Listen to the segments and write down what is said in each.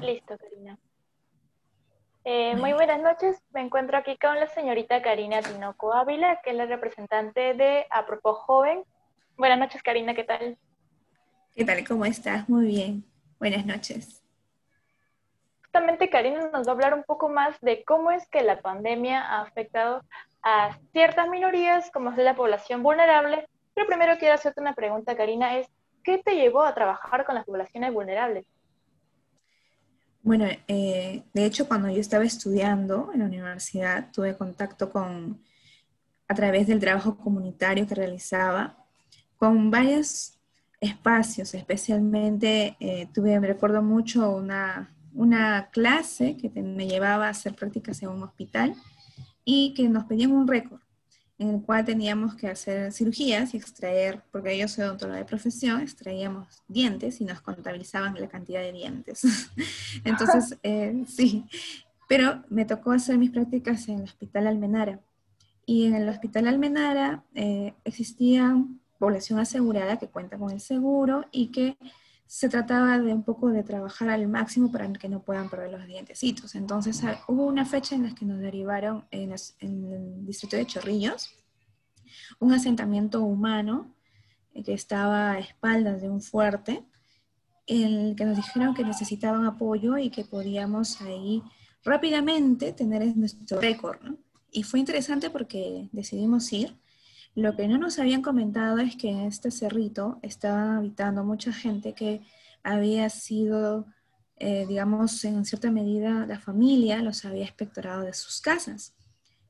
Listo, Karina. Eh, muy buenas noches. Me encuentro aquí con la señorita Karina Tinoco Ávila, que es la representante de Apropos Joven. Buenas noches, Karina, ¿qué tal? ¿Qué tal? ¿Cómo estás? Muy bien. Buenas noches. Justamente Karina nos va a hablar un poco más de cómo es que la pandemia ha afectado a ciertas minorías, como es la población vulnerable. Pero primero quiero hacerte una pregunta, Karina, es ¿qué te llevó a trabajar con las poblaciones vulnerables? Bueno, eh, de hecho, cuando yo estaba estudiando en la universidad, tuve contacto con, a través del trabajo comunitario que realizaba, con varios espacios, especialmente eh, tuve, me recuerdo mucho, una, una clase que me llevaba a hacer prácticas en un hospital y que nos pedían un récord en el cual teníamos que hacer cirugías y extraer, porque yo soy odontóloga de profesión, extraíamos dientes y nos contabilizaban la cantidad de dientes. Entonces, eh, sí, pero me tocó hacer mis prácticas en el Hospital Almenara. Y en el Hospital Almenara eh, existía población asegurada que cuenta con el seguro y que se trataba de un poco de trabajar al máximo para que no puedan perder los dientecitos. Entonces hubo una fecha en la que nos derivaron en, el distrito de Chorrillos, un asentamiento humano que estaba a espaldas de un fuerte, en el que nos dijeron que necesitaban apoyo y que podíamos ahí rápidamente tener nuestro récord. Y fue interesante porque decidimos ir lo que no nos habían comentado es que en este cerrito estaba habitando mucha gente que había sido, eh, digamos, en cierta medida la familia los había espectorado de sus casas.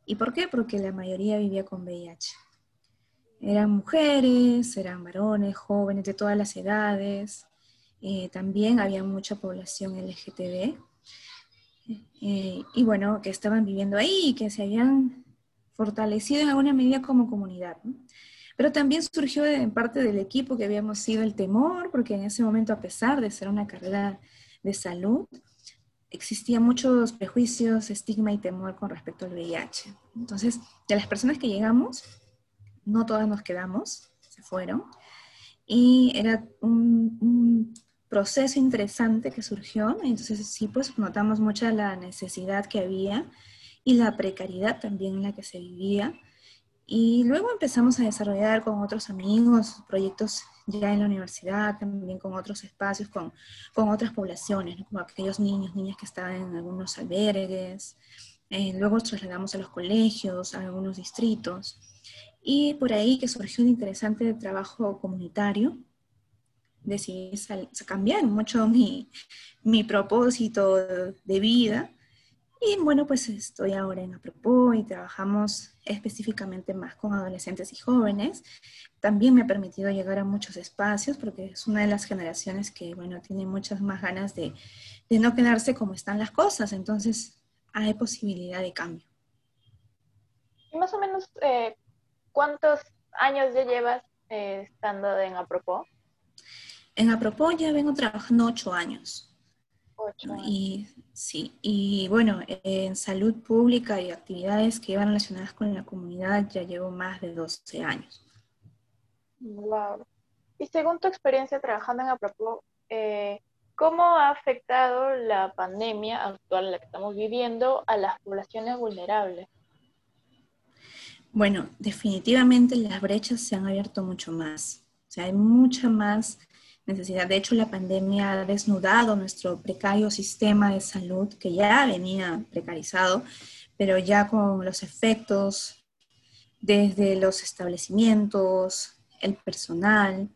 ¿Y por qué? Porque la mayoría vivía con VIH. Eran mujeres, eran varones, jóvenes de todas las edades. Eh, también había mucha población LGTB. Eh, y bueno, que estaban viviendo ahí que se habían fortalecido en alguna medida como comunidad. Pero también surgió en parte del equipo que habíamos sido el temor, porque en ese momento, a pesar de ser una carrera de salud, existían muchos prejuicios, estigma y temor con respecto al VIH. Entonces, de las personas que llegamos, no todas nos quedamos, se fueron. Y era un, un proceso interesante que surgió. Entonces, sí, pues notamos mucha la necesidad que había y la precariedad también en la que se vivía. Y luego empezamos a desarrollar con otros amigos proyectos ya en la universidad, también con otros espacios, con, con otras poblaciones, como aquellos niños, niñas que estaban en algunos albergues. Eh, luego nos trasladamos a los colegios, a algunos distritos. Y por ahí que surgió un interesante trabajo comunitario, decidí cambiar mucho mi, mi propósito de vida y bueno, pues estoy ahora en Apropos y trabajamos específicamente más con adolescentes y jóvenes. También me ha permitido llegar a muchos espacios porque es una de las generaciones que, bueno, tiene muchas más ganas de, de no quedarse como están las cosas. Entonces, hay posibilidad de cambio. Y más o menos, eh, ¿cuántos años ya llevas eh, estando en Apropos? En Apropos ya vengo trabajando ocho años. Y sí, y bueno, en salud pública y actividades que iban relacionadas con la comunidad ya llevo más de 12 años. Wow. Y según tu experiencia trabajando en Apropo, eh, ¿cómo ha afectado la pandemia actual en la que estamos viviendo a las poblaciones vulnerables? Bueno, definitivamente las brechas se han abierto mucho más. O sea, hay mucha más necesidad. De hecho, la pandemia ha desnudado nuestro precario sistema de salud, que ya venía precarizado, pero ya con los efectos desde los establecimientos, el personal,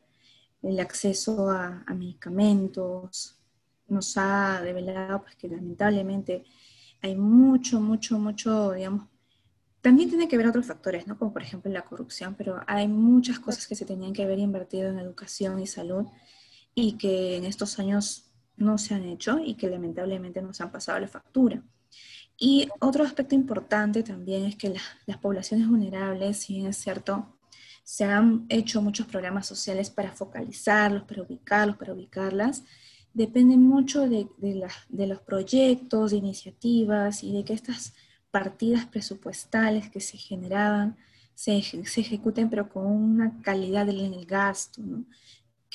el acceso a, medicamentos, nos ha develado pues, que lamentablemente hay mucho, mucho, mucho, digamos, también tiene que ver otros factores, ¿no? Como por ejemplo la corrupción, pero hay muchas cosas que se tenían que haber invertido en educación y salud y que en estos años no se han hecho y que lamentablemente nos han pasado la factura. Y otro aspecto importante también es que las poblaciones vulnerables, si bien es cierto, se han hecho muchos programas sociales para focalizarlos, para ubicarlos, para ubicarlas, depende mucho de, los proyectos, de iniciativas y de que estas partidas presupuestales que se generaban se, se ejecuten, pero con una calidad en el gasto, ¿no?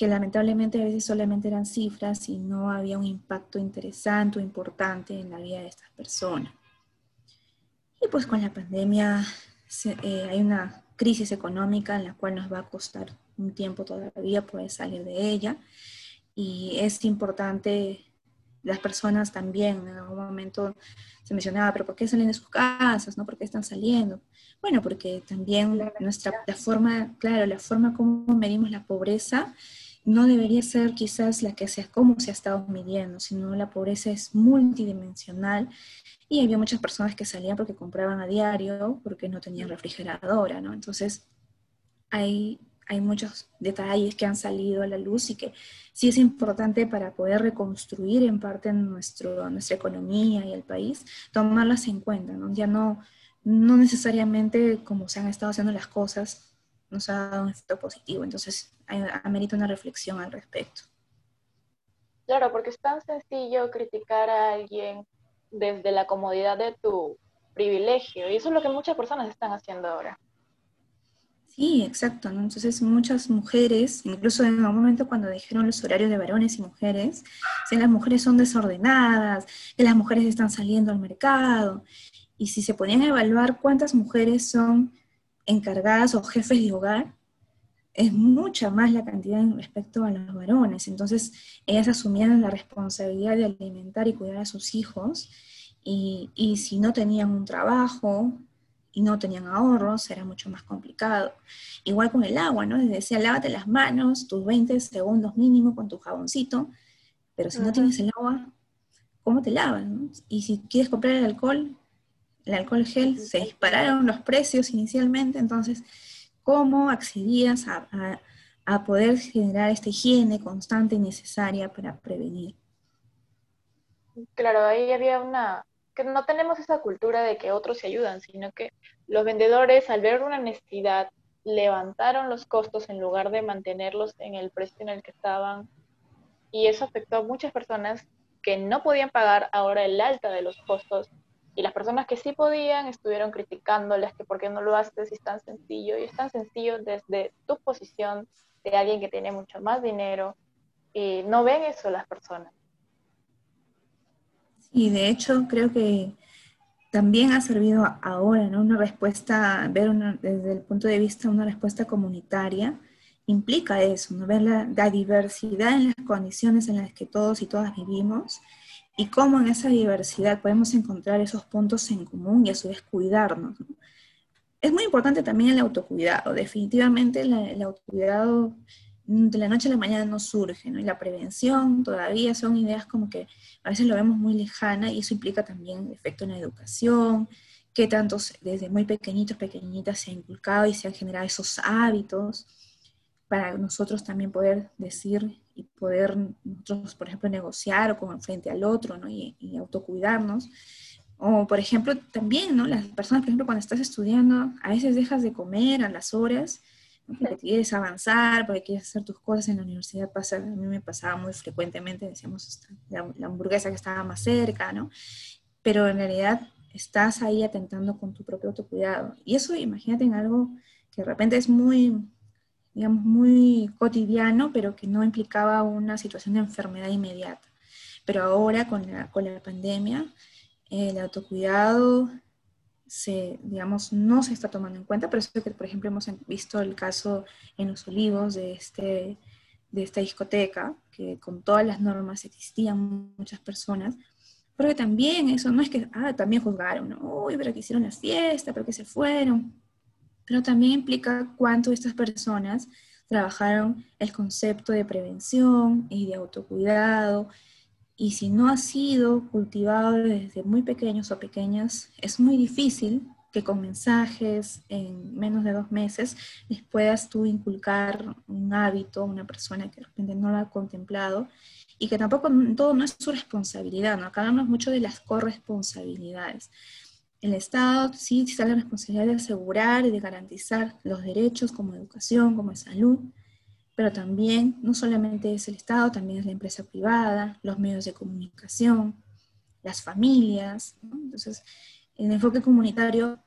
Que lamentablemente a veces solamente eran cifras y no había un impacto interesante o importante en la vida de estas personas. Y pues con la pandemia eh, hay una crisis económica en la cual nos va a costar un tiempo todavía poder salir de ella. Y es importante, las personas también, en algún momento se mencionaba, pero ¿por qué salen de sus casas? ¿no? ¿Por qué están saliendo? Bueno, porque también nuestra, la forma, claro, la forma como medimos la pobreza no debería ser quizás la que sea como se ha estado midiendo, sino la pobreza es multidimensional y había muchas personas que salían porque compraban a diario, porque no tenían refrigeradora, ¿no? Entonces, hay, hay muchos detalles que han salido a la luz y que sí es importante para poder reconstruir en parte nuestro, nuestra economía y el país, tomarlas en cuenta, ¿no? Ya no, no necesariamente como se han estado haciendo las cosas nos ha dado un efecto positivo, entonces amerita una reflexión al respecto. Claro, porque es tan sencillo criticar a alguien desde la comodidad de tu privilegio. Y eso es lo que muchas personas están haciendo ahora. Sí, exacto. Entonces muchas mujeres, incluso en un momento cuando dijeron los horarios de varones y mujeres, si las mujeres son desordenadas, que las mujeres están saliendo al mercado. Y si se podían evaluar cuántas mujeres son encargadas o jefes de hogar, es mucha más la cantidad respecto a los varones. Entonces, ellas asumían la responsabilidad de alimentar y cuidar a sus hijos, y, y, si no tenían un trabajo y no tenían ahorros, era mucho más complicado. Igual con el agua, ¿no? Les decía, lávate las manos, tus 20 segundos mínimo con tu jaboncito, pero si no tienes el agua, ¿cómo te lavas? Y si quieres comprar el alcohol, el alcohol gel, se dispararon los precios inicialmente, entonces cómo accedías a, poder generar esta higiene constante y necesaria para prevenir. Claro, ahí había una, que no tenemos esa cultura de que otros se ayudan, sino que los vendedores al ver una necesidad levantaron los costos en lugar de mantenerlos en el precio en el que estaban y eso afectó a muchas personas que no podían pagar ahora el alta de los costos y las personas que sí podían estuvieron criticándoles que por qué no lo haces si es tan sencillo. Y es tan sencillo desde tu posición de alguien que tiene mucho más dinero. Y no ven eso las personas. Y de hecho creo que también ha servido ahora, ¿no? Una respuesta, ver desde el punto de vista una respuesta comunitaria, implica eso, ¿no? Ver la, la diversidad en las condiciones en las que todos y todas vivimos y cómo en esa diversidad podemos encontrar esos puntos en común y a su vez cuidarnos. Es muy importante también el autocuidado. Definitivamente el autocuidado de la noche a la mañana no surge, ¿no? Y la prevención todavía son ideas como que a veces lo vemos muy lejana y eso implica también efecto en la educación, que tantos desde muy pequeñitos, pequeñitas se han inculcado y se han generado esos hábitos para nosotros también poder decir y poder nosotros, por ejemplo, negociar o con frente al otro, ¿no? Y, autocuidarnos. O, por ejemplo, también, ¿no? Las personas, por ejemplo, cuando estás estudiando, a veces dejas de comer a las horas, porque quieres avanzar, porque quieres hacer tus cosas en la universidad. Pasa, a mí me pasaba muy frecuentemente, decíamos, la, la hamburguesa que estaba más cerca, ¿no? Pero en realidad estás ahí atentando con tu propio autocuidado. Y eso, imagínate en algo que de repente es muy digamos, muy cotidiano, pero que no implicaba una situación de enfermedad inmediata. Pero ahora con la, con la pandemia, el autocuidado se, digamos, no se está tomando en cuenta, pero eso que, por ejemplo, hemos visto el caso en Los Olivos de, este, de esta discoteca, que con todas las normas existían muchas personas, pero que también eso no es que, ah, también juzgaron, uy, pero que hicieron la fiesta, pero que se fueron pero también implica cuánto estas personas trabajaron el concepto de prevención y de autocuidado. Y si no ha sido cultivado desde muy pequeños o pequeñas, es muy difícil que con mensajes en menos de dos meses les puedas tú inculcar un hábito a una persona que de repente no lo ha contemplado y que tampoco todo no es su responsabilidad, ¿no? Acá hablamos mucho de las corresponsabilidades el Estado sí está la responsabilidad de asegurar y de garantizar los derechos como educación, como salud, pero también no solamente es el Estado, también es la empresa privada, los medios de comunicación, las familias. Entonces, el enfoque comunitario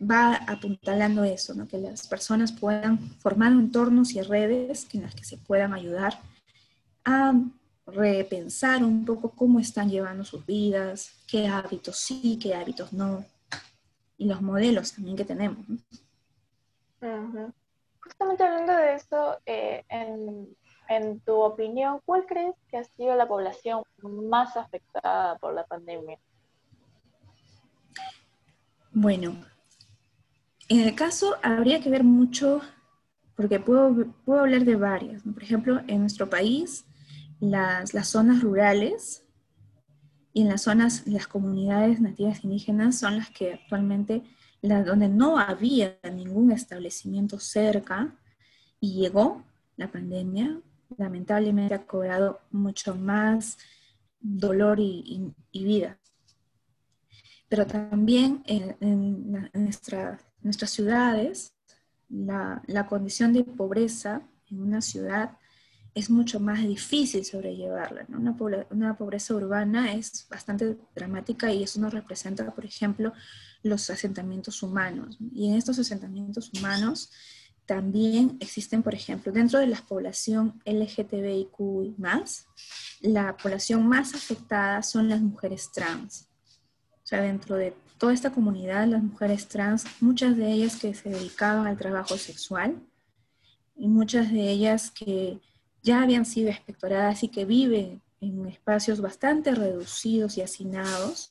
va apuntalando eso, ¿no? que las personas puedan formar entornos y redes en las que se puedan ayudar a repensar un poco cómo están llevando sus vidas, qué hábitos sí, qué hábitos no, y los modelos también que tenemos. Justamente hablando de eso, eh, en, en tu opinión, ¿cuál crees que ha sido la población más afectada por la pandemia? Bueno, en el caso habría que ver mucho, porque puedo, puedo hablar de varias. Por ejemplo, en nuestro país, las, las, zonas rurales y en las zonas, las comunidades nativas indígenas son las que actualmente, las donde no había ningún establecimiento cerca y llegó la pandemia, lamentablemente ha cobrado mucho más dolor y, vida. Pero también en, nuestras ciudades, la, condición de pobreza en una ciudad es mucho más difícil sobrellevarla. Una, una, pobreza urbana es bastante dramática y eso nos representa, por ejemplo, los asentamientos humanos. Y en estos asentamientos humanos también existen, por ejemplo, dentro de la población LGTBIQ más, la población más afectada son las mujeres trans. O sea, dentro de toda esta comunidad, las mujeres trans, muchas de ellas que se dedicaban al trabajo sexual y muchas de ellas que ya habían sido expectoradas y que viven en espacios bastante reducidos y hacinados,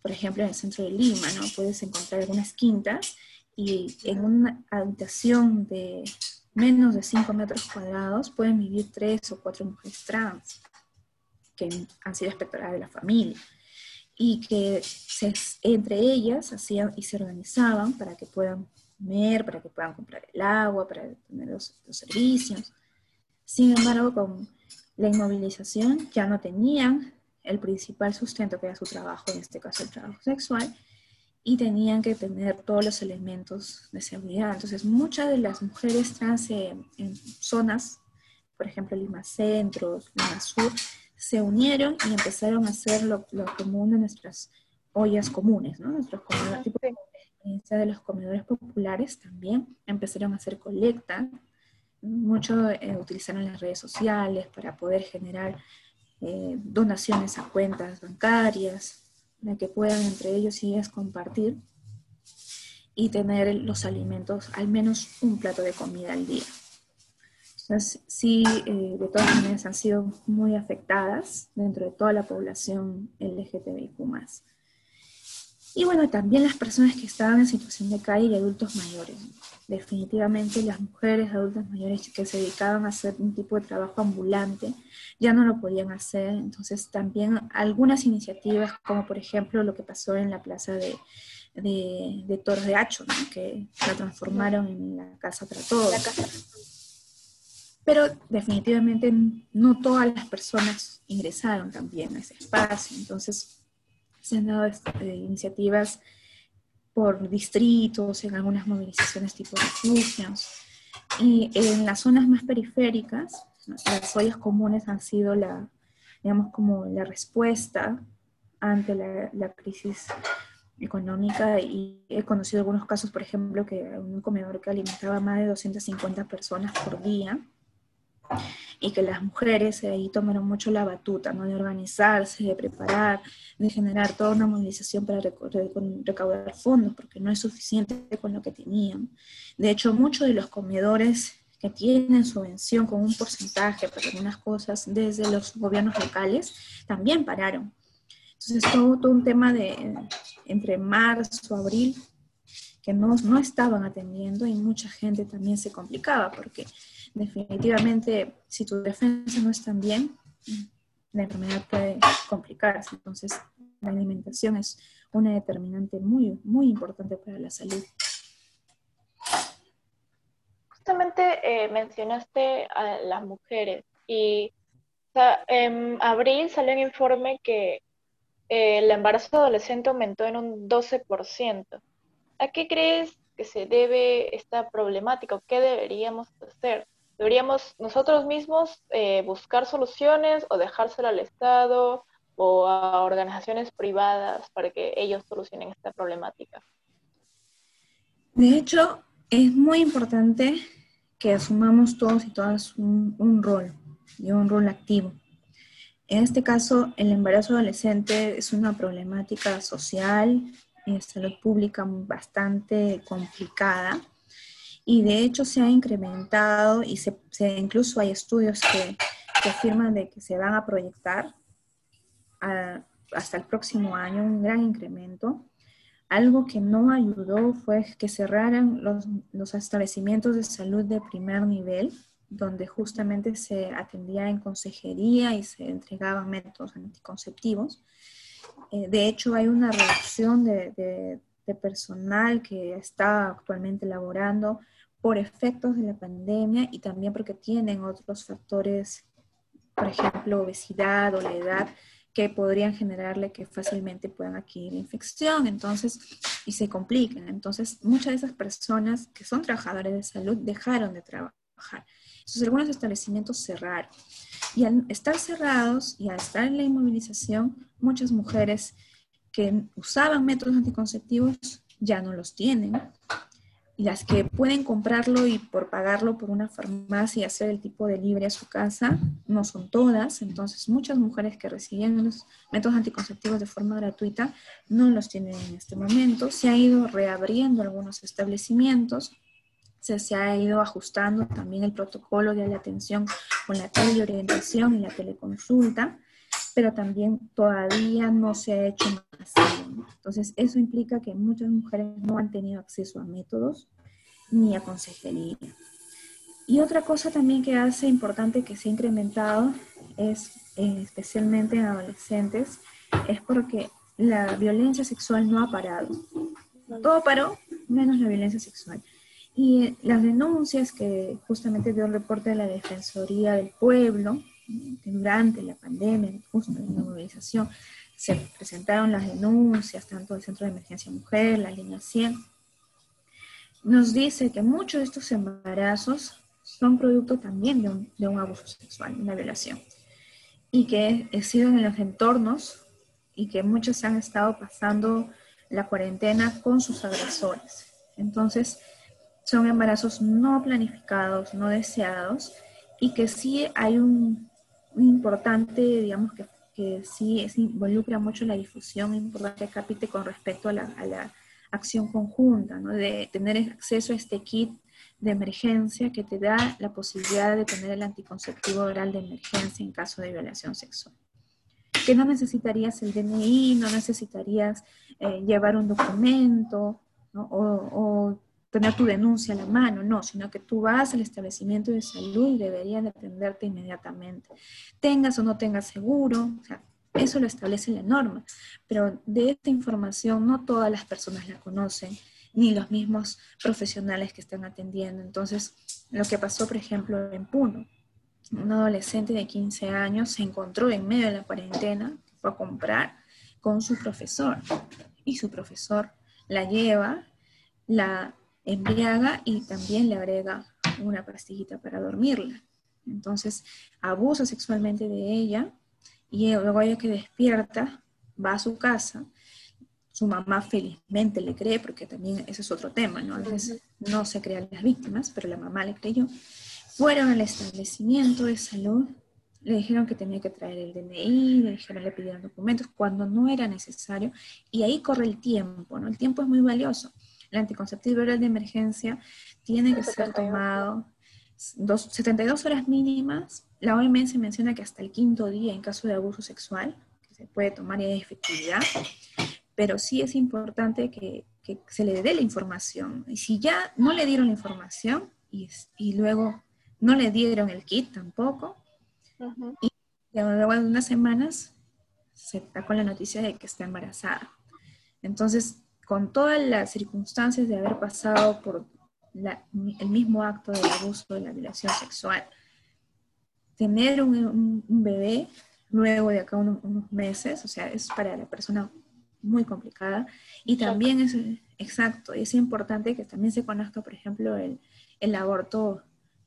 por ejemplo, en el centro de Lima, ¿no? Puedes encontrar algunas quintas y en una habitación de menos de 5 metros cuadrados pueden vivir tres o cuatro mujeres trans que han sido espectoradas de la familia y que entre ellas hacían y se organizaban para que puedan comer, para que puedan comprar el agua, para tener los, los servicios. Sin embargo, con la inmovilización ya no tenían el principal sustento que era su trabajo, en este caso el trabajo sexual, y tenían que tener todos los elementos de seguridad. Entonces, muchas de las mujeres trans en, zonas, por ejemplo, Lima Centro, Lima Sur, se unieron y empezaron a hacer lo, común de nuestras ollas comunes, ¿no? Nuestros comedores, de los comedores populares también empezaron a hacer colecta. Muchos eh, utilizaron las redes sociales para poder generar eh, donaciones a cuentas bancarias, para que puedan entre ellos y ellas compartir y tener los alimentos, al menos un plato de comida al día. Entonces, sí, eh, de todas maneras han sido muy afectadas dentro de toda la población LGTBIQ+. Y bueno, también las personas que estaban en situación de calle y adultos mayores. Definitivamente las mujeres adultas mayores que se dedicaban a hacer un tipo de trabajo ambulante ya no lo podían hacer. Entonces también algunas iniciativas, como por ejemplo lo que pasó en la plaza de, de, de Toros de Hacho, que la transformaron en la Casa para Todos. Pero definitivamente no todas las personas ingresaron también a ese espacio. Entonces se han dado este, iniciativas por distritos, en algunas movilizaciones tipo refugios. Y en las zonas más periféricas, las ollas comunes han sido la, digamos, como la respuesta ante la, la, crisis económica y he conocido algunos casos, por ejemplo, que un comedor que alimentaba a más de 250 personas por día y que las mujeres ahí tomaron mucho la batuta, ¿no? De organizarse, de preparar, de generar toda una movilización para recaudar fondos, porque no es suficiente con lo que tenían. De hecho, muchos de los comedores que tienen subvención con un porcentaje para algunas cosas desde los gobiernos locales, también pararon. Entonces, todo, todo un tema de entre marzo, abril, que no, no estaban atendiendo y mucha gente también se complicaba porque definitivamente, si tu defensa no está bien, la enfermedad puede complicarse. Entonces, la alimentación es una determinante muy, muy importante para la salud. Justamente eh, mencionaste a las mujeres y en abril salió un informe que eh, el embarazo adolescente aumentó en un 12%. ¿A qué crees que se debe esta problemática o qué deberíamos hacer? ¿Deberíamos nosotros mismos eh, buscar soluciones o dejárselo al Estado o a organizaciones privadas para que ellos solucionen esta problemática? De hecho, es muy importante que asumamos todos y todas un, rol, y un rol activo. En este caso, el embarazo adolescente es una problemática social de salud pública bastante complicada y de hecho se ha incrementado y se, incluso hay estudios que, afirman de que se van a proyectar hasta el próximo año un gran incremento algo que no ayudó fue que cerraran los, establecimientos de salud de primer nivel, donde justamente se atendía en consejería y se entregaban métodos anticonceptivos. Eh, de hecho, hay una reducción de, personal que está actualmente laborando por efectos de la pandemia y también porque tienen otros factores, por ejemplo, obesidad o la edad, que podrían generarle que fácilmente puedan adquirir infección, entonces, y se compliquen. Entonces, muchas de esas personas que son trabajadores de salud dejaron de trabajar. Entonces, algunos establecimientos cerraron. Y al estar cerrados y al estar en la inmovilización, muchas mujeres que usaban métodos anticonceptivos ya no los tienen y las que pueden comprarlo y por pagarlo por una farmacia y hacer el tipo de libre a su casa, no son todas. Entonces, muchas mujeres que recibían los métodos anticonceptivos de forma gratuita no los tienen en este momento. Se ha ido reabriendo algunos establecimientos, se, se ha ido ajustando también el protocolo de la atención con la teleorientación y la teleconsulta pero también todavía no se ha hecho masivo. Entonces, eso implica que muchas mujeres no han tenido acceso a métodos ni a consejería. Y otra cosa también que hace importante que se ha incrementado es, eh, especialmente en adolescentes, es porque la violencia sexual no ha parado. Todo paró, menos la violencia sexual. Y las denuncias que justamente dio el reporte de la Defensoría del Pueblo, durante la pandemia, justo la movilización, se presentaron las denuncias, tanto del Centro de Emergencia Mujer, la línea 100, nos dice que muchos de estos embarazos son producto también de un, de un abuso sexual, una violación, y que han sido en los entornos y que muchos han estado pasando la cuarentena con sus agresores. Entonces, son embarazos no planificados, no deseados, y que sí hay un, importante, digamos, que, que sí es, involucra mucho la difusión, importante capite con respecto a la, a la acción conjunta, ¿no? de tener acceso a este kit de emergencia que te da la posibilidad de tener el anticonceptivo oral de emergencia en caso de violación sexual. Que no necesitarías el DNI, no necesitarías eh, llevar un documento o, o, tener tu denuncia a la mano, no, sino que tú vas al establecimiento de salud y deberían atenderte inmediatamente. Tengas o no tengas seguro, o sea, eso lo establece la norma, pero de esta información no todas las personas la conocen, ni los mismos profesionales que están atendiendo. Entonces, lo que pasó, por ejemplo, en Puno, un adolescente de 15 años se encontró en medio de la cuarentena, fue a comprar con su profesor, y su profesor la lleva, la embriaga y también le agrega una pastillita para dormirla. Entonces, abusa sexualmente de ella y luego ella que despierta, va a su casa, su mamá felizmente le cree, porque también ese es otro tema, ¿no? A veces no se crean las víctimas, pero la mamá le creyó. Fueron al establecimiento de salud, le dijeron que tenía que traer el DNI, le dijeron, le pidieron documentos, cuando no era necesario, y ahí corre el tiempo, ¿no? El tiempo es muy valioso. El anticonceptivo oral de emergencia tiene que ser tomado dos, 72 horas mínimas. La OMS menciona que hasta el quinto día en caso de abuso sexual, que se puede tomar y hay efectividad, pero sí es importante que, que, se le dé la información. Y si ya no le dieron la información y, y luego no le dieron el kit tampoco, y luego de unas semanas se está con la noticia de que está embarazada. Entonces, con todas las circunstancias de haber pasado por el mismo acto del abuso, de la violación sexual. Tener un, bebé luego de acá unos, meses, o sea, es para la persona muy complicada. Y también es, exacto, es importante que también se conozca, por ejemplo, el, el aborto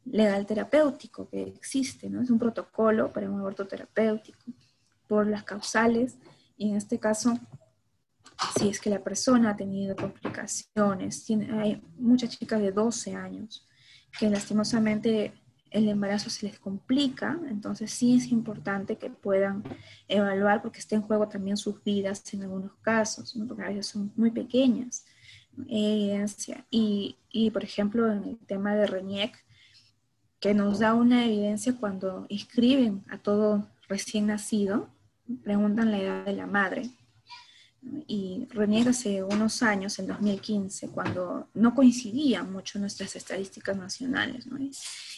legal terapéutico que existe, ¿no? Es un protocolo para un aborto terapéutico por las causales y en este caso si es que la persona ha tenido complicaciones. hay muchas chicas de 12 años que lastimosamente el embarazo se les complica, entonces sí es importante que puedan evaluar porque está en juego también sus vidas en algunos casos, porque a veces son muy pequeñas. Evidencia. Y, y, por ejemplo, en el tema de RENIEC, que nos da una evidencia cuando inscriben a todo recién nacido, preguntan la edad de la madre. Y RENIEC hace unos años, en 2015, cuando no coincidían mucho nuestras estadísticas nacionales,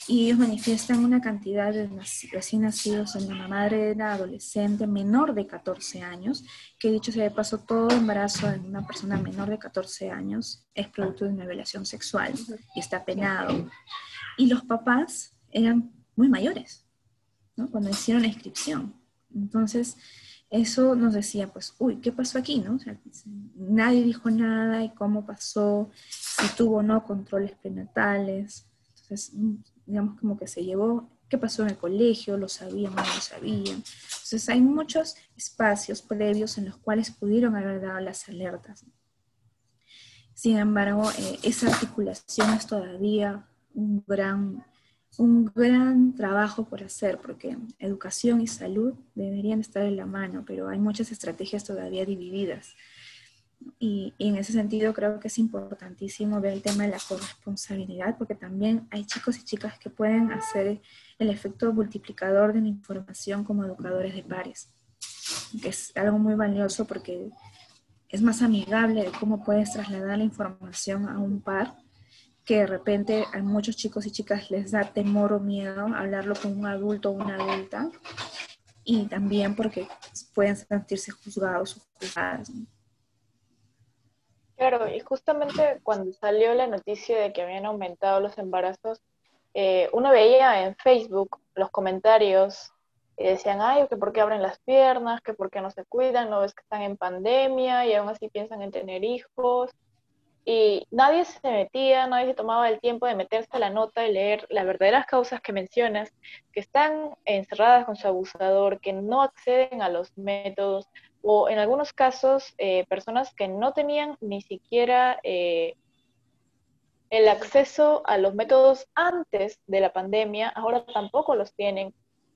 y ellos manifiestan una cantidad de recién nacidos en la madre era adolescente menor de 14 años, que dicho sea de paso, todo embarazo en una persona menor de 14 años es producto de una violación sexual y está penado. Y los papás eran muy mayores, ¿no? Cuando hicieron la inscripción. Entonces, eso nos decía, pues, uy, ¿qué pasó aquí? ¿no? nadie dijo nada y cómo pasó, si tuvo o no controles prenatales. Entonces, digamos, como que se llevó, qué pasó en el colegio, lo sabían, no lo sabían. Entonces hay muchos espacios previos en los cuales pudieron haber dado las alertas. Sin embargo, eh, esa articulación es todavía un gran, un gran trabajo por hacer, porque educación y salud deberían estar en la mano, pero hay muchas estrategias todavía divididas. Y, en ese sentido creo que es importantísimo ver el tema de la corresponsabilidad, porque también hay chicos y chicas que pueden hacer el efecto multiplicador de la información como educadores de pares, que es algo muy valioso porque es más amigable de cómo puedes trasladar la información a un par que de repente a muchos chicos y chicas les da temor o miedo hablarlo con un adulto o una adulta y también porque pueden sentirse juzgados o juzgadas. Claro, y justamente cuando salió la noticia de que habían aumentado los embarazos, eh, uno veía en Facebook los comentarios y decían, ay, que por qué abren las piernas, que por qué no se cuidan, no ves que están en pandemia y aún así piensan en tener hijos. Y nadie se metía, nadie se tomaba el tiempo de meterse a la nota y leer las verdaderas causas que mencionas, que están encerradas con su abusador, que no acceden a los métodos, o en algunos casos eh, personas que no tenían ni siquiera eh, el acceso a los métodos antes de la pandemia, ahora tampoco los tienen.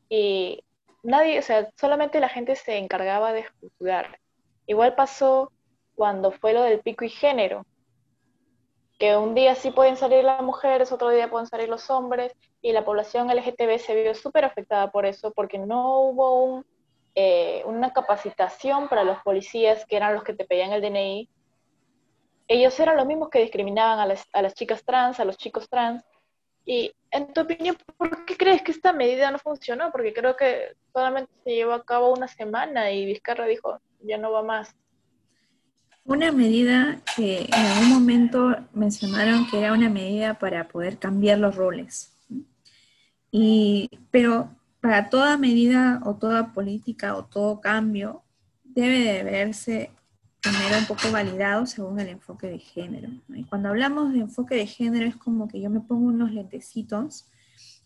Y nadie, o sea, solamente la gente se encargaba de juzgar. Igual pasó cuando fue lo del pico y género, que un día sí pueden salir las mujeres, otro día pueden salir los hombres, y la población LGTB se vio súper afectada por eso, porque no hubo un eh, una capacitación para los policías, que eran los que te pedían el DNI. Ellos eran los mismos que discriminaban a las, a las chicas trans, a los chicos trans. Y en tu opinión, ¿por qué crees que esta medida no funcionó? Porque creo que solamente se llevó a cabo una semana y Vizcarra dijo, ya no va más. Una medida que en algún momento mencionaron que era una medida para poder cambiar los roles. Y, pero para toda medida o toda política o todo cambio debe de verse primero un poco validado según el enfoque de género. Y cuando hablamos de enfoque de género es como que yo me pongo unos lentecitos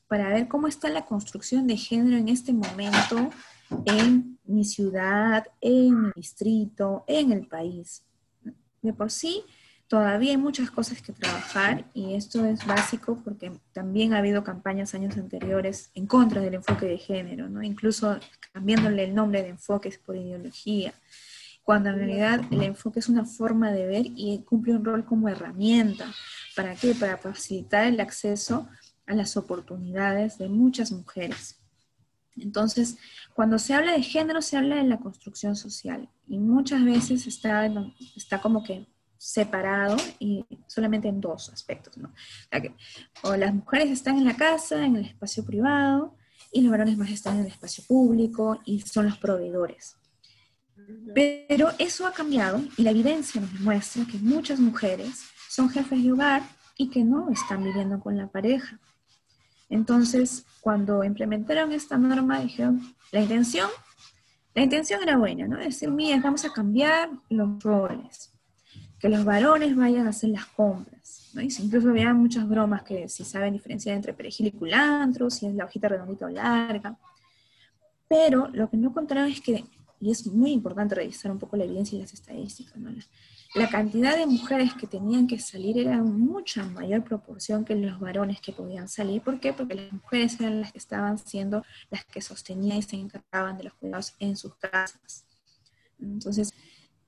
para ver cómo está la construcción de género en este momento en mi ciudad, en mi distrito, en el país. De por sí, Todavía hay muchas cosas que trabajar y esto es básico porque también ha habido campañas años anteriores en contra del enfoque de género, ¿no? incluso cambiándole el nombre de enfoques por ideología, cuando en realidad el enfoque es una forma de ver y cumple un rol como herramienta. ¿Para qué? Para facilitar el acceso a las oportunidades de muchas mujeres. Entonces, cuando se habla de género, se habla de la construcción social y muchas veces está, está como que separado y solamente en dos aspectos, ¿no? O, las mujeres están en la casa, en el espacio privado, y los varones más están en el espacio público y son los proveedores. Pero eso ha cambiado y la evidencia nos demuestra que muchas mujeres son jefes de hogar y que no están viviendo con la pareja. Entonces, cuando implementaron esta norma, dijeron, la intención, la intención era buena, ¿no? Decir, mira, vamos a cambiar los roles que los varones vayan a hacer las compras. ¿no? incluso había muchas bromas que si saben diferenciar entre perejil y culantro, si es la hojita redondita o larga. Pero lo que no contaron es que y es muy importante revisar un poco la evidencia y las estadísticas, ¿no? La, cantidad de mujeres que tenían que salir era mucha mayor proporción que los varones que podían salir. ¿Por qué? Porque las mujeres eran las que estaban siendo las que sostenían y se encargaban de los cuidados en sus casas. Entonces,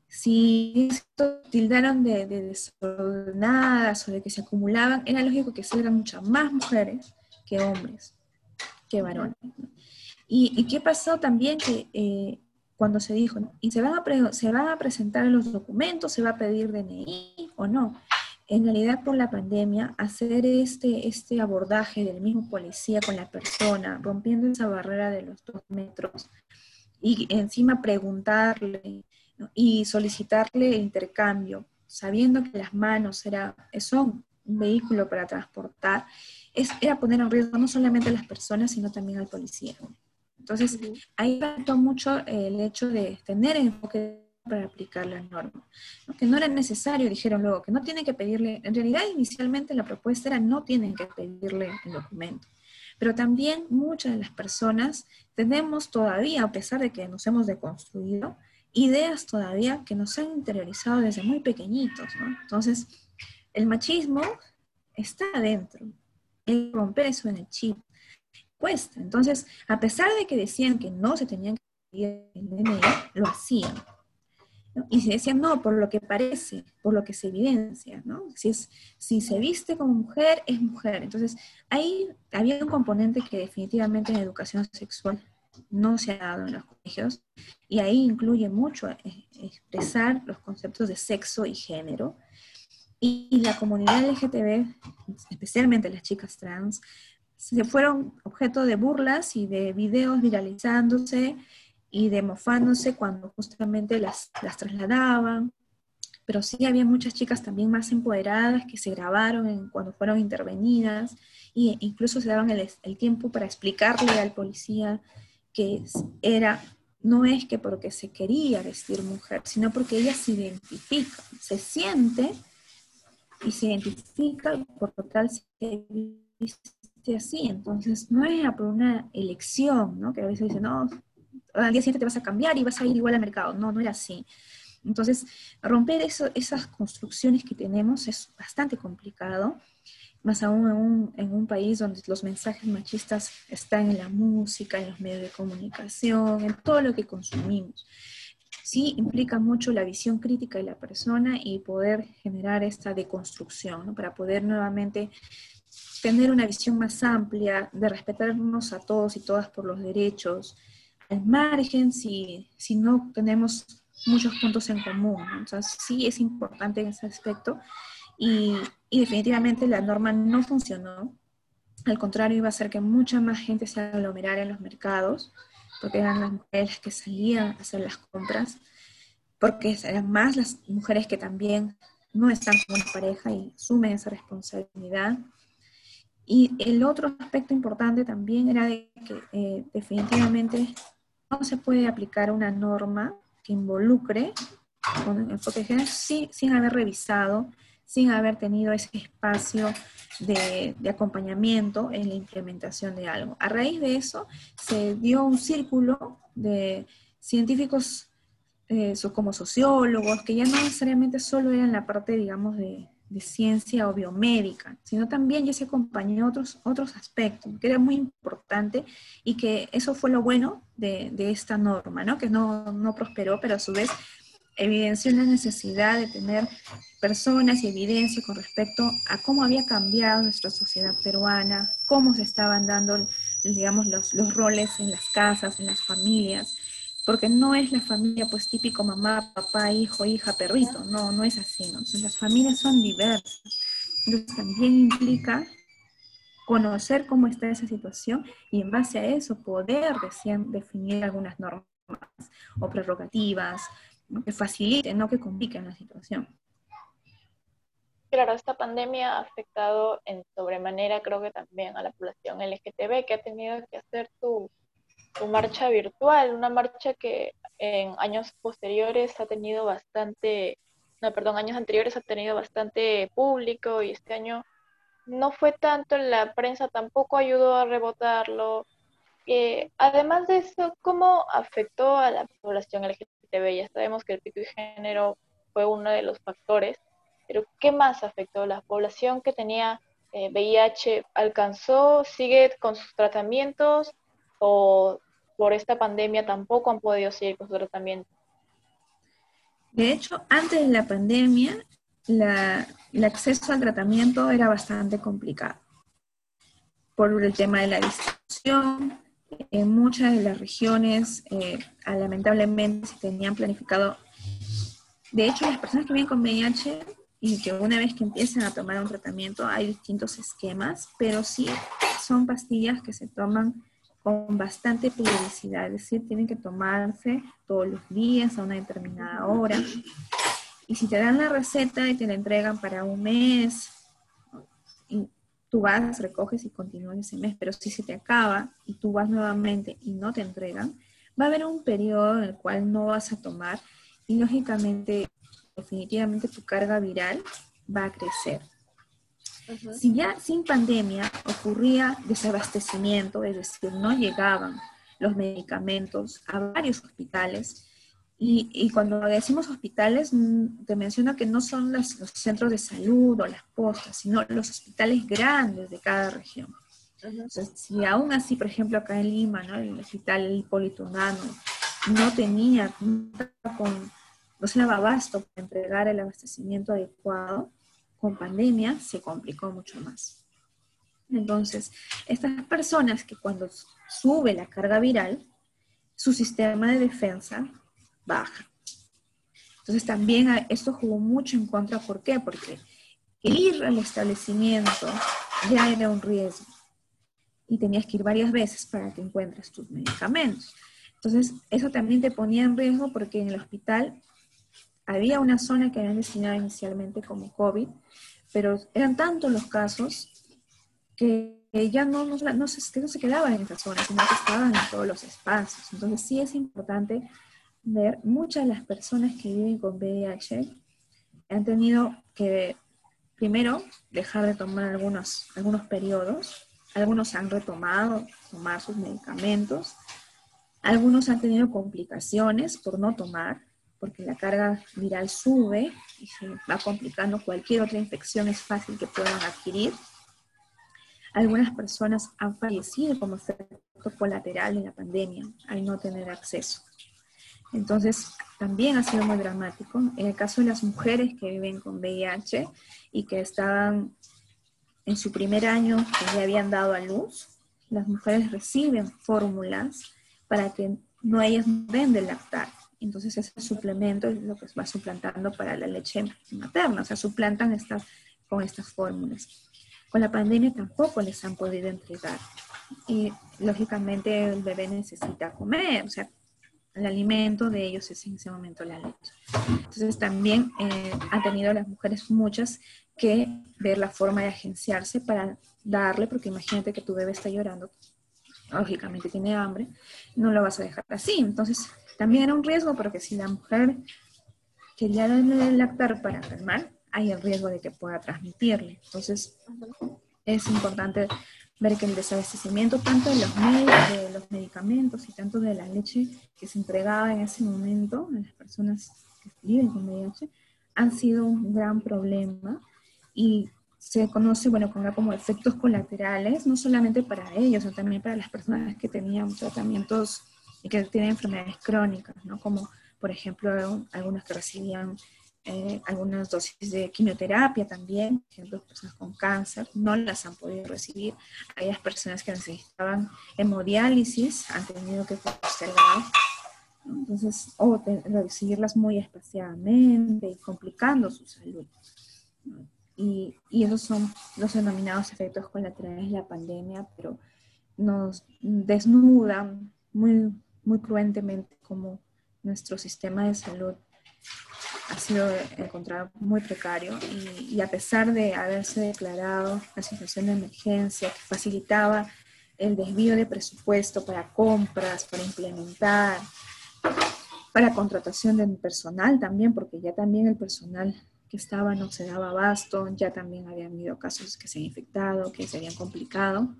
si esto tildaron de, desordenadas o de que se acumulaban, era lógico que salgan muchas más mujeres que hombres, que varones. ¿Y, qué pasó también? Que eh, cuando se dijo, ¿y se van, a se van a presentar los documentos, se va a pedir DNI o no? En realidad, por la pandemia, hacer este, este abordaje del mismo policía con la persona, rompiendo esa barrera de los dos metros, y encima preguntarle y solicitarle intercambio, sabiendo que las manos era, son un vehículo para transportar, es, era poner en riesgo no solamente a las personas, sino también al policía. Entonces, ahí faltó mucho el hecho de tener enfoque para aplicar las normas, que no era necesario, dijeron luego, que no tienen que pedirle, en realidad inicialmente la propuesta era no tienen que pedirle el documento, pero también muchas de las personas tenemos todavía, a pesar de que nos hemos deconstruido, ideas todavía que nos han interiorizado desde muy pequeñitos, ¿no? Entonces, el machismo está adentro, el romper eso en el chip cuesta. Entonces, a pesar de que decían que no se tenían que pedir el DNI, lo hacían. Y se decían, no, por lo que parece, por lo que se evidencia, ¿no? Si, es, si se viste como mujer, es mujer. Entonces, ahí había un componente que definitivamente en educación sexual no se ha dado en los colegios, y ahí incluye mucho eh, expresar los conceptos de sexo y género. Y, la comunidad LGTB, especialmente las chicas trans, se fueron objeto de burlas y de videos viralizándose y de mofándose cuando justamente las, las trasladaban. Pero sí había muchas chicas también más empoderadas que se grabaron cuando fueron intervenidas e incluso se daban el, el tiempo para explicarle al policía que era, no es que porque se quería vestir mujer, sino porque ella se identifica, se siente y se identifica por total se viste así. Entonces, no era por una elección, ¿no? Que a veces dicen, no, al día siguiente te vas a cambiar y vas a ir igual al mercado. No, no era así. Entonces, romper eso, esas construcciones que tenemos es bastante complicado más aún en un, país donde los mensajes machistas están en la música, en los medios de comunicación, en todo lo que consumimos. Sí implica mucho la visión crítica de la persona y poder generar esta deconstrucción, para poder nuevamente tener una visión más amplia, de respetarnos a todos y todas por los derechos, al margen si, si no tenemos muchos puntos en común. Entonces sí es importante en ese aspecto y, definitivamente la norma no funcionó. Al contrario, iba a hacer que mucha más gente se aglomerara en los mercados, porque eran las mujeres que salían a hacer las compras, porque eran más las mujeres que también no están con una pareja y asumen esa responsabilidad. Y el otro aspecto importante también era de que eh, definitivamente no se puede aplicar una norma que involucre con enfoque de género sin haber revisado sin haber tenido ese espacio de, acompañamiento en la implementación de algo. A raíz de eso se dio un círculo de científicos eh, como sociólogos, que ya no necesariamente solo eran la parte, digamos, de, ciencia o biomédica, sino también ya se acompañó otros, otros aspectos, que era muy importante y que eso fue lo bueno de, de esta norma, ¿no? que no, no prosperó, pero a su vez evidenció la necesidad de tener personas y evidencia con respecto a cómo había cambiado nuestra sociedad peruana, cómo se estaban dando, digamos, los, los roles en las casas, en las familias, porque no es la familia pues típico mamá, papá, hijo, hija, perrito, no, no es así, ¿no? Las familias son diversas. Entonces también implica conocer cómo está esa situación y en base a eso poder recién definir algunas normas o prerrogativas que faciliten, no que compliquen la situación. Claro, esta pandemia ha afectado en sobremanera, creo que también a la población LGTB, que ha tenido que hacer su, su marcha virtual, una marcha que en años posteriores ha tenido bastante, no, perdón, años anteriores ha tenido bastante público y este año no fue tanto, la prensa tampoco ayudó a rebotarlo, Eh, además de eso, ¿cómo afectó a la población LGTB? Ya sabemos que el pico y género fue uno de los factores, pero ¿qué más afectó? ¿La población que tenía VIH eh, alcanzó, sigue con sus tratamientos o por esta pandemia tampoco han podido seguir con su tratamiento? De hecho, antes de la pandemia, el acceso al tratamiento era bastante complicado por el tema de la distribución. En muchas de las regiones, eh, lamentablemente, se tenían planificado. De hecho, las personas que viven con VIH y que una vez que empiezan a tomar un tratamiento, hay distintos esquemas, pero sí son pastillas que se toman con bastante periodicidad, es decir, tienen que tomarse todos los días a una determinada hora. Y si te dan la receta y te la entregan para un mes, tú vas, recoges y continúas ese mes, pero si se te acaba y tú vas nuevamente y no te entregan, va a haber un periodo en el cual no vas a tomar y lógicamente, definitivamente tu carga viral va a crecer. Si ya sin pandemia ocurría desabastecimiento, es decir, no llegaban los medicamentos a varios hospitales, y, cuando decimos hospitales, mm, te menciono que no son los, centros de salud o las postas, sino los hospitales grandes de cada región. Entonces, si aún así, por ejemplo, acá en Lima, ¿no? el hospital Hipólito no tenía con, no se daba abasto para entregar el abastecimiento adecuado, con pandemia se complicó mucho más. Entonces, estas personas que cuando sube la carga viral, su sistema de defensa baja. Entonces también esto jugó mucho en contra. ¿Por qué? Porque ir al establecimiento ya era un riesgo y tenías que ir varias veces para que encuentres tus medicamentos. Entonces, eso también te ponía en riesgo porque en el hospital había una zona que habían destinado inicialmente como COVID, pero eran tantos los casos que ya no, no, se, no se quedaban en esa zona, sino que estaban en todos los espacios. Entonces sí es importante ver, muchas de las personas que viven con VIH han tenido que, primero, dejar de tomar algunos, algunos periodos, algunos han retomado tomar sus medicamentos, algunos han tenido complicaciones por no tomar, porque la carga viral sube y se va complicando cualquier otra infección, es fácil que puedan adquirir. Algunas personas han fallecido como efecto colateral de la pandemia al no tener acceso. Entonces, también ha sido muy dramático. En el caso de las mujeres que viven con VIH y que estaban en su primer año, que ya habían dado a luz, las mujeres reciben fórmulas para que no ellas no den de lactar. Entonces ese suplemento es lo que va suplantando para la leche materna, o sea, suplantan estas, con estas fórmulas. Con la pandemia tampoco les han podido entregar. Y lógicamente el bebé necesita comer, o sea, el alimento de ellos es en ese momento la leche. Entonces también eh, han tenido las mujeres muchas que ver la forma de agenciarse para darle, porque imagínate que tu bebé está llorando, lógicamente tiene hambre, no lo vas a dejar así. Entonces también era un riesgo porque si la mujer quería lactar para calmar, hay el riesgo de que pueda transmitirle. Entonces, es importante ver que el desabastecimiento tanto de los, de los medicamentos y tanto de la leche que se entregaba en ese momento a las personas que viven con VIH han sido un gran problema y se conoce, bueno, como efectos colaterales, no solamente para ellos, sino también para las personas que tenían tratamientos y que tienen enfermedades crónicas, ¿no? Como, por ejemplo, algunas que recibían eh, algunas dosis de quimioterapia también, por ejemplo, personas con cáncer, no las han podido recibir. Aquellas personas que necesitaban hemodiálisis han tenido que postergar, entonces, o recibirlas muy espaciadamente complicando su salud. Y, esos son los denominados efectos colaterales de la pandemia, pero nos desnudan muy muy cruentemente como nuestro sistema de salud ha sido encontrado muy precario y, a pesar de haberse declarado la situación de emergencia que facilitaba el desvío de presupuesto para compras, para implementar, para contratación de personal también, porque ya también el personal que estaba no se daba abasto, ya también habían habido casos que se han infectado, que se habían complicado.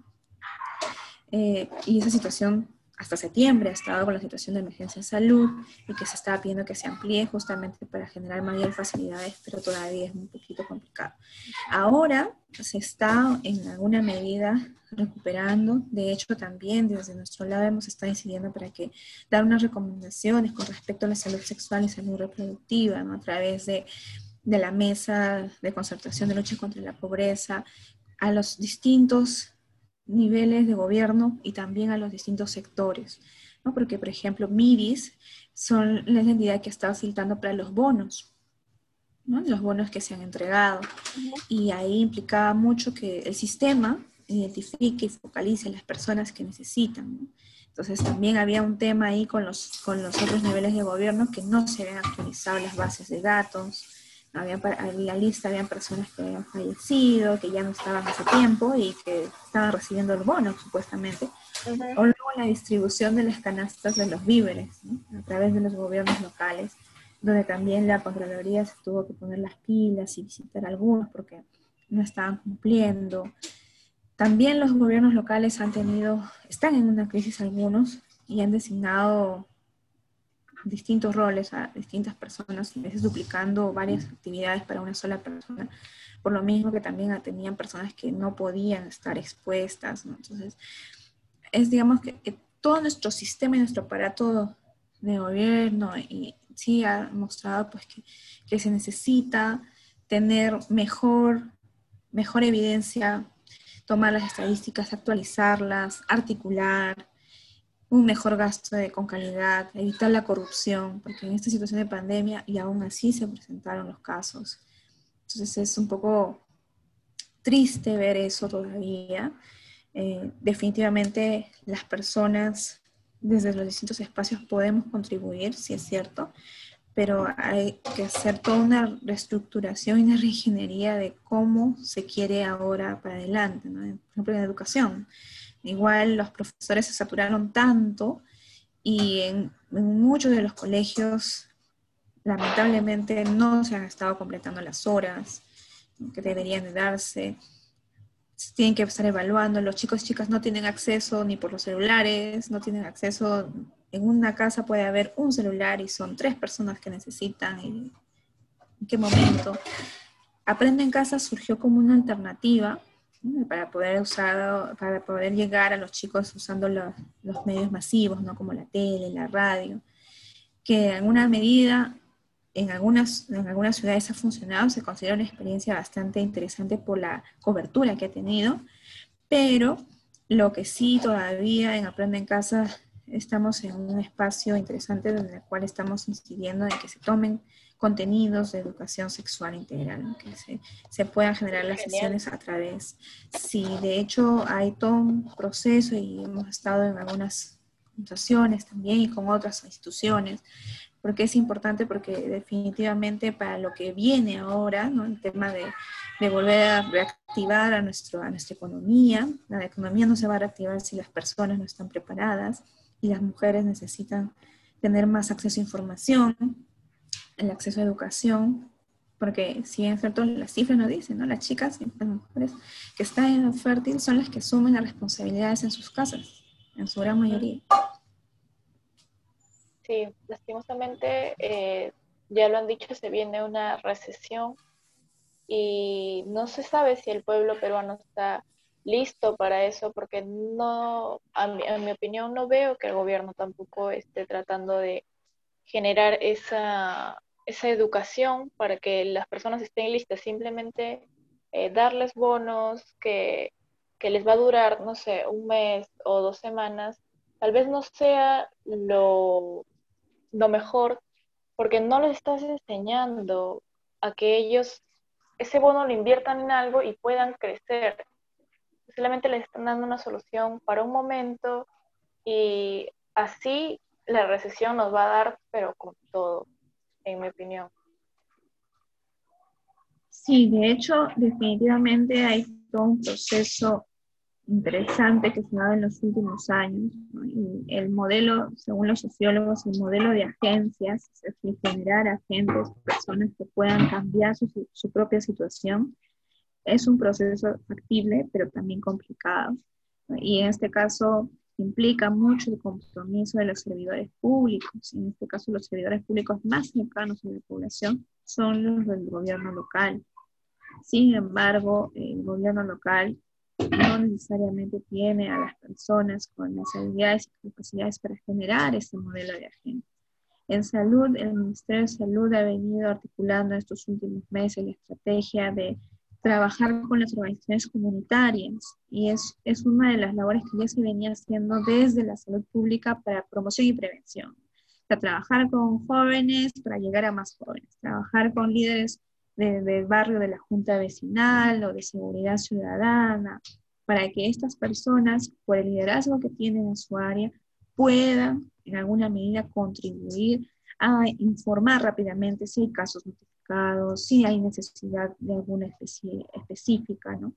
eh, y esa situación hasta septiembre ha estado con la situación de emergencia en salud y que se está pidiendo que se amplíe justamente para generar mayores facilidades, pero todavía es un poquito complicado. Ahora se está en alguna medida recuperando, de hecho también desde nuestro lado hemos estado incidiendo para que dar unas recomendaciones con respecto a la salud sexual y salud reproductiva, a través de, de la mesa de concertación de lucha contra la pobreza, a los distintos niveles de gobierno y también a los distintos sectores. ¿no? Porque, por ejemplo, MIDIS son la entidad que está facilitando para los bonos, ¿no? los bonos que se han entregado. Y ahí implicaba mucho que el sistema identifique y focalice a las personas que necesitan. Entonces también había un tema ahí con los, con los otros niveles de gobierno que no se habían actualizado las bases de datos, había, en la lista habían personas que habían fallecido, que ya no estaban hace tiempo y que estaban recibiendo el bono, supuestamente. O luego la distribución de las canastas de los víveres, a través de los gobiernos locales, donde también la Contraloría se tuvo que poner las pilas y visitar algunos porque no estaban cumpliendo. También los gobiernos locales han tenido, están en una crisis algunos y han designado distintos roles a distintas personas y a veces duplicando varias actividades para una sola persona, por lo mismo que también tenían personas que no podían estar expuestas, Entonces, es digamos que, todo nuestro sistema y nuestro aparato de gobierno y sí ha mostrado pues que, que se necesita tener mejor, mejor evidencia, tomar las estadísticas, actualizarlas, articular, un mejor gasto de, con calidad, evitar la corrupción, porque en esta situación de pandemia y aún así se presentaron los casos. Entonces es un poco triste ver eso todavía. Eh, definitivamente las personas desde los distintos espacios podemos contribuir, si es cierto, pero hay que hacer toda una reestructuración y una reingeniería de cómo se quiere ahora para adelante, ¿no? por ejemplo en educación. Igual los profesores se saturaron tanto y en, muchos de los colegios lamentablemente no se han estado completando las horas que deberían de darse. Se tienen que estar evaluando. Los chicos y chicas no tienen acceso ni por los celulares, no tienen acceso. En una casa puede haber un celular y son tres personas que necesitan. ¿En qué momento? Aprende en casa surgió como una alternativa para poder usar, para poder llegar a los chicos usando los, medios masivos, ¿no? como la tele, la radio, que en alguna medida en algunas, en algunas ciudades ha funcionado, se considera una experiencia bastante interesante por la cobertura que ha tenido, pero lo que sí todavía en Aprende en Casa estamos en un espacio interesante en el cual estamos incidiendo en que se tomen contenidos de educación sexual integral, que se, se, puedan generar las sesiones a través. Sí, de hecho hay todo un proceso y hemos estado en algunas situaciones también y con otras instituciones, porque es importante porque definitivamente para lo que viene ahora, ¿no? el tema de, de volver a reactivar a, nuestro, a nuestra economía, la economía no se va a reactivar si las personas no están preparadas y las mujeres necesitan tener más acceso a información, el acceso a educación, porque si bien cierto, las cifras nos dicen, ¿no? Las chicas, las mujeres que están en fértil son las que asumen las responsabilidades en sus casas, en su gran mayoría. Sí, lastimosamente, eh, ya lo han dicho, se viene una recesión y no se sabe si el pueblo peruano está listo para eso, porque no, a mi, a mi opinión, no veo que el gobierno tampoco esté tratando de generar esa, esa educación para que las personas estén listas, simplemente eh, darles bonos que, les va a durar, no sé, un mes o dos semanas, tal vez no sea lo, lo mejor porque no les estás enseñando a que ellos ese bono lo inviertan en algo y puedan crecer. Solamente les están dando una solución para un momento y así la recesión nos va a dar, pero con todo, en mi opinión. Sí, de hecho, definitivamente hay todo un proceso interesante que se ha dado en los últimos años. Y el modelo, según los sociólogos, el modelo de agencias, es generar agentes, personas que puedan cambiar su, su propia situación, es un proceso factible, pero también complicado Y en este caso implica mucho el compromiso de los servidores públicos. En este caso, los servidores públicos más cercanos a la población son los del gobierno local. Sin embargo, el gobierno local no necesariamente tiene a las personas con las habilidades y capacidades para generar ese modelo de agente. En salud, el Ministerio de Salud ha venido articulando estos últimos meses la estrategia de trabajar con las organizaciones comunitarias. Y es, es una de las labores que ya se venía haciendo desde la salud pública para promoción y prevención. O sea, trabajar con jóvenes para llegar a más jóvenes, trabajar con líderes del barrio de la junta vecinal o de seguridad ciudadana, para que estas personas, por el liderazgo que tienen en su área, puedan en alguna medida contribuir a informar rápidamente si hay casos si hay necesidad de alguna especie específica, ¿no?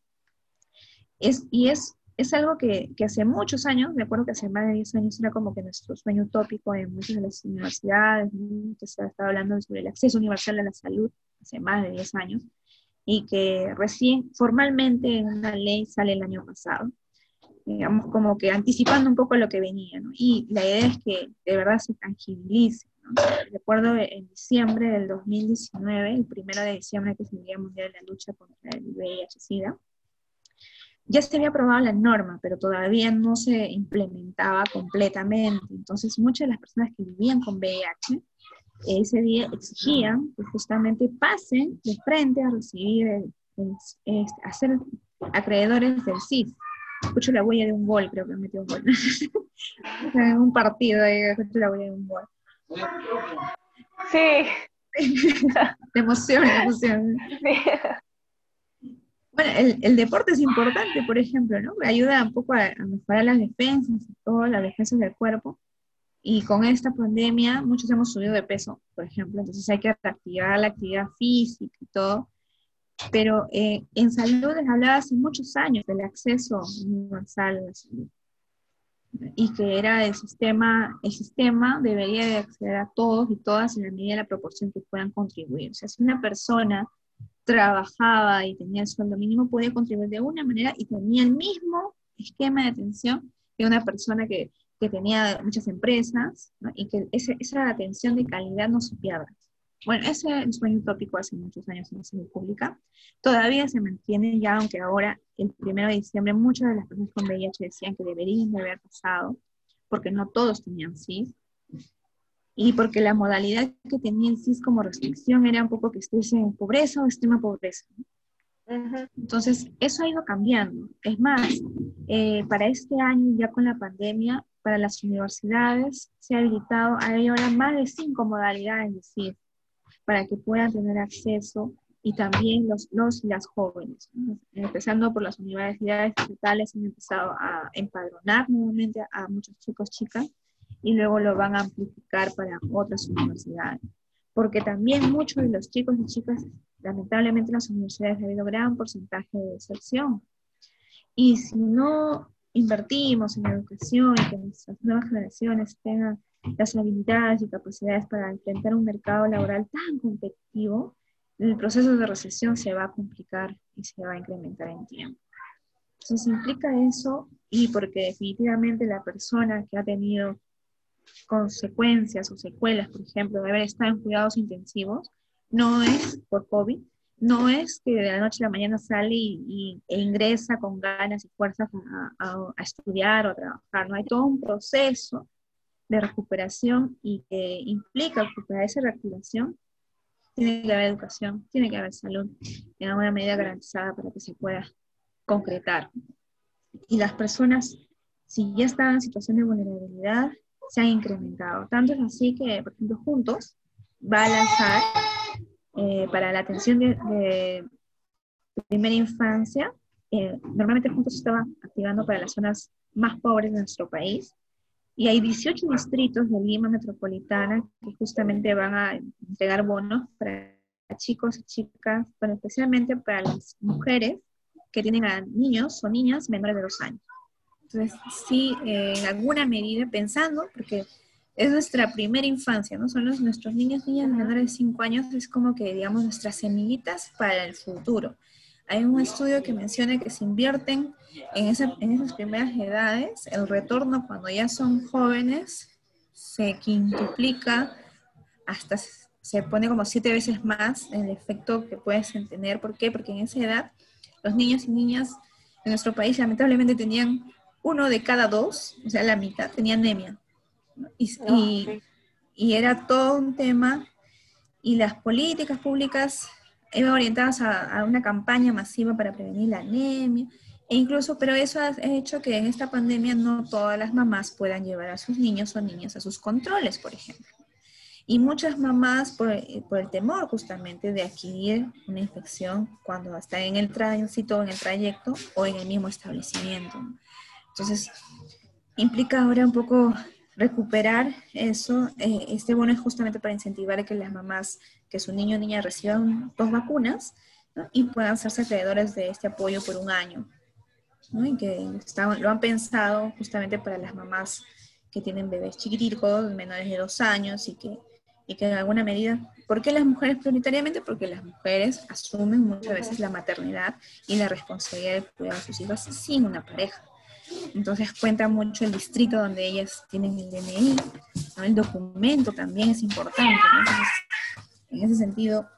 Es, y es, es algo que, que, hace muchos años, me acuerdo que hace más de 10 años era como que nuestro sueño utópico en muchas de las universidades, que se estado hablando sobre el acceso universal a la salud hace más de 10 años, y que recién formalmente en una ley sale el año pasado, digamos como que anticipando un poco lo que venía, ¿no? Y la idea es que de verdad se tangibilice Recuerdo en diciembre del 2019, el primero de diciembre que se Día Mundial de la Lucha contra el VIH-Sida, ya se había aprobado la norma, pero todavía no se implementaba completamente. Entonces, muchas de las personas que vivían con VIH ese día exigían que justamente pasen de frente a recibir, a ser acreedores del CIS. Escucho la huella de un gol, creo que metió un gol. en un partido, escucho la huella de un gol. Sí. de emoción, de emoción. Bueno, el, el, deporte es importante, por ejemplo, ¿no? Ayuda un poco a, mejorar las defensas, todas las defensas del cuerpo. Y con esta pandemia, muchos hemos subido de peso, por ejemplo, entonces hay que reactivar la actividad física y todo. Pero eh, en salud les hablaba hace muchos años del acceso universal a la salud y que era el sistema, el sistema debería de acceder a todos y todas en la medida de la proporción que puedan contribuir. O sea, si una persona trabajaba y tenía el sueldo mínimo, podía contribuir de una manera y tenía el mismo esquema de atención que una persona que, que tenía muchas empresas y que esa atención de calidad no se pierda. Bueno, ese es un utópico hace muchos años en la salud pública. Todavía se mantiene ya, aunque ahora, el primero de diciembre, muchas de las personas con VIH decían que deberían de haber pasado, porque no todos tenían CIS, y porque la modalidad que tenía el CIS como restricción era un poco que estuviese en pobreza o extrema pobreza. Entonces, eso ha ido cambiando. Es más, eh, para este año, ya con la pandemia, para las universidades se ha habilitado, hay ahora más de cinco modalidades de CIS para que puedan tener acceso y también los, los y las jóvenes. Empezando por las universidades estatales han empezado a empadronar nuevamente a muchos chicos, chicas, y luego lo van a amplificar para otras universidades. Porque también muchos de los chicos y chicas, lamentablemente en las universidades ha habido gran porcentaje de deserción. Y si no invertimos en educación y que nuestras nuevas generaciones tengan las habilidades y capacidades para enfrentar un mercado laboral tan competitivo, el proceso de recesión se va a complicar y se va a incrementar en tiempo. Entonces implica eso y porque definitivamente la persona que ha tenido consecuencias o secuelas, por ejemplo, de haber estado en cuidados intensivos, no es por COVID, no es que de la noche a la mañana sale y, e ingresa con ganas y fuerzas a, a, estudiar o a trabajar, no hay todo un proceso de recuperación y que implica para esa reactivación tiene que haber educación, tiene que haber salud en alguna medida garantizada para que se pueda concretar. Y las personas, si ya estaban en situación de vulnerabilidad, se han incrementado. Tanto es así que, por ejemplo, Juntos va a lanzar eh, para la atención de, primera infancia, eh, normalmente Juntos estaba activando para las zonas más pobres de nuestro país, y hay 18 distritos de Lima Metropolitana que justamente van a entregar bonos para chicos y chicas, pero especialmente para las mujeres que tienen a niños o niñas menores de dos años. Entonces, sí, eh, en alguna medida pensando, porque es nuestra primera infancia, ¿no? Son los, nuestros niños, niñas menores de cinco años, es como que, digamos, nuestras semillitas para el futuro. Hay un estudio que menciona que se invierten en, en esas primeras edades, el retorno cuando ya son jóvenes se quintuplica hasta se pone como siete veces más el efecto que puedes tener. ¿Por qué? Porque en esa edad los niños y niñas en nuestro país lamentablemente tenían uno de cada dos, o sea, la mitad, tenía anemia. Y, ah, y, era todo un tema y las políticas públicas iban orientadas a, a, una campaña masiva para prevenir la anemia. E incluso, pero eso ha hecho que en esta pandemia no todas las mamás puedan llevar a sus niños o niñas a sus controles, por ejemplo. Y muchas mamás, por, por, el temor justamente de adquirir una infección cuando están en el tránsito, en el trayecto o en el mismo establecimiento. Entonces, implica ahora un poco recuperar eso. Eh, este bono es justamente para incentivar a que las mamás, que su niño o niña reciban dos vacunas y puedan ser acreedores de este apoyo por un año. Y que lo han pensado justamente para las mamás que tienen bebés chiquiticos, menores de dos años y que y que en alguna medida, ¿por qué las mujeres prioritariamente? Porque las mujeres asumen muchas veces la maternidad y la responsabilidad de cuidar a sus hijos sin una pareja. Entonces cuenta mucho el distrito donde ellas tienen el DNI, el documento también es importante. en ese sentido,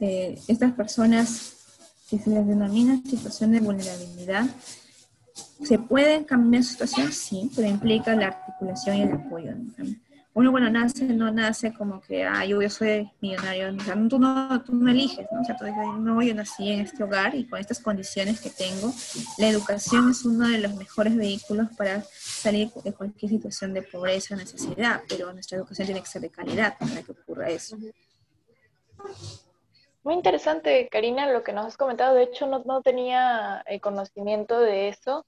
eh, estas personas que se les denomina situación de vulnerabilidad, ¿se pueden cambiar su situación? Sí, pero implica la articulación y el apoyo. ¿no? Uno cuando nace, no nace como que, ah, yo, soy millonario, o tú, no, tú no eliges, ¿no? O sea, tú dices, no, yo nací en este hogar y con estas condiciones que tengo, la educación es uno de los mejores vehículos para salir de cualquier situación de pobreza o necesidad, pero nuestra educación tiene que ser de calidad para que ocurra eso. Muy interesante, Karina, lo que nos has comentado. De hecho, no, no tenía el conocimiento de eso.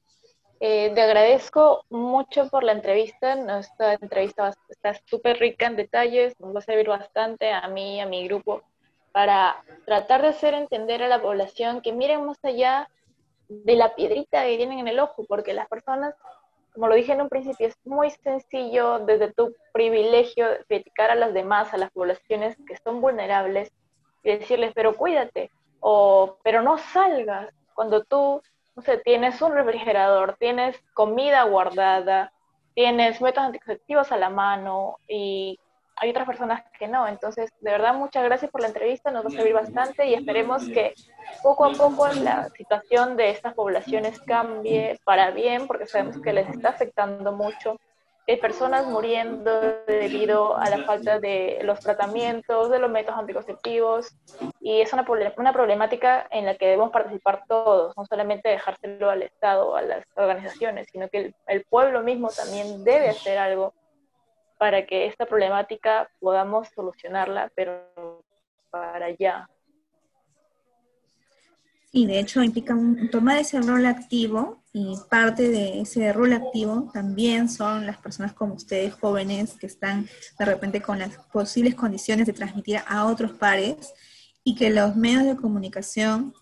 Eh, te agradezco mucho por la entrevista. Nuestra entrevista está súper rica en detalles, nos va a servir bastante a mí a mi grupo para tratar de hacer entender a la población que miren más allá de la piedrita que tienen en el ojo, porque las personas, como lo dije en un principio, es muy sencillo desde tu privilegio criticar a las demás, a las poblaciones que son vulnerables y decirles, pero cuídate, o pero no salgas, cuando tú tienes un refrigerador, tienes comida guardada, tienes métodos anticonceptivos a la mano y hay otras personas que no. Entonces, de verdad, muchas gracias por la entrevista, nos va a servir bastante y esperemos que poco a poco la situación de estas poblaciones cambie para bien, porque sabemos que les está afectando mucho hay personas muriendo debido a la falta de los tratamientos, de los métodos anticonceptivos, y es una, una problemática en la que debemos participar todos, no solamente dejárselo al Estado a las organizaciones, sino que el, el pueblo mismo también debe hacer algo para que esta problemática podamos solucionarla, pero para allá. Sí, de hecho implica tomar ese rol activo y parte de ese rol activo también son las personas como ustedes, jóvenes, que están de repente con las posibles condiciones de transmitir a otros pares y que los medios de comunicación,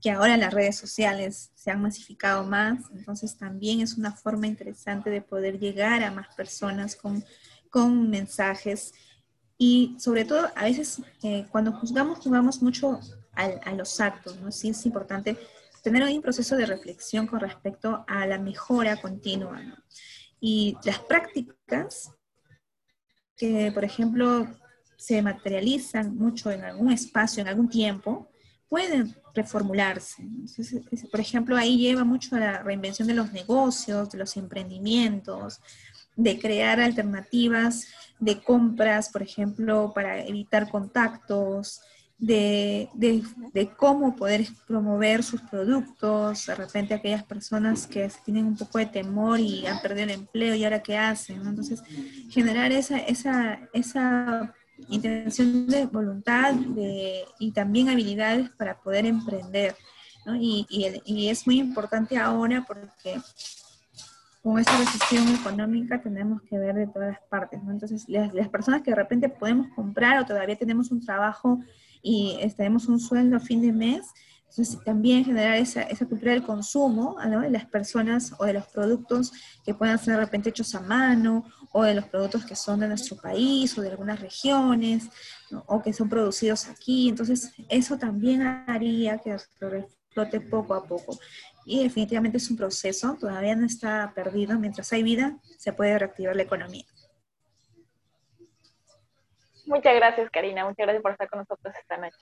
que ahora las redes sociales se han masificado más, entonces también es una forma interesante de poder llegar a más personas con, con mensajes y sobre todo a veces eh, cuando juzgamos, juzgamos mucho a, los actos, ¿no? Sí es importante tener un proceso de reflexión con respecto a la mejora continua, Y las prácticas que, por ejemplo, se materializan mucho en algún espacio, en algún tiempo, pueden reformularse. por ejemplo, ahí lleva mucho a la reinvención de los negocios, de los emprendimientos, de crear alternativas de compras, por ejemplo, para evitar contactos, de, de, cómo poder promover sus productos, de repente aquellas personas que tienen un poco de temor y han perdido el empleo y ahora qué hacen, Entonces, generar esa, esa, esa intención de voluntad de, y también habilidades para poder emprender, y, y es muy importante ahora porque con esta recesión económica tenemos que ver de todas las partes, ¿no? Entonces, las, las, personas que de repente podemos comprar o todavía tenemos un trabajo y tenemos un sueldo a fin de mes. Entonces, también generar esa, esa cultura del consumo de las personas o de los productos que puedan ser de repente hechos a mano o de los productos que son de nuestro país o de algunas regiones o que son producidos aquí. Entonces, eso también haría que flote poco a poco. Y definitivamente es un proceso, todavía no está perdido. Mientras hay vida, se puede reactivar la economía. Muchas gracias, Karina. Muchas gracias por estar con nosotros esta noche.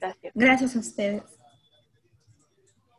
Gracias. Gracias a ustedes.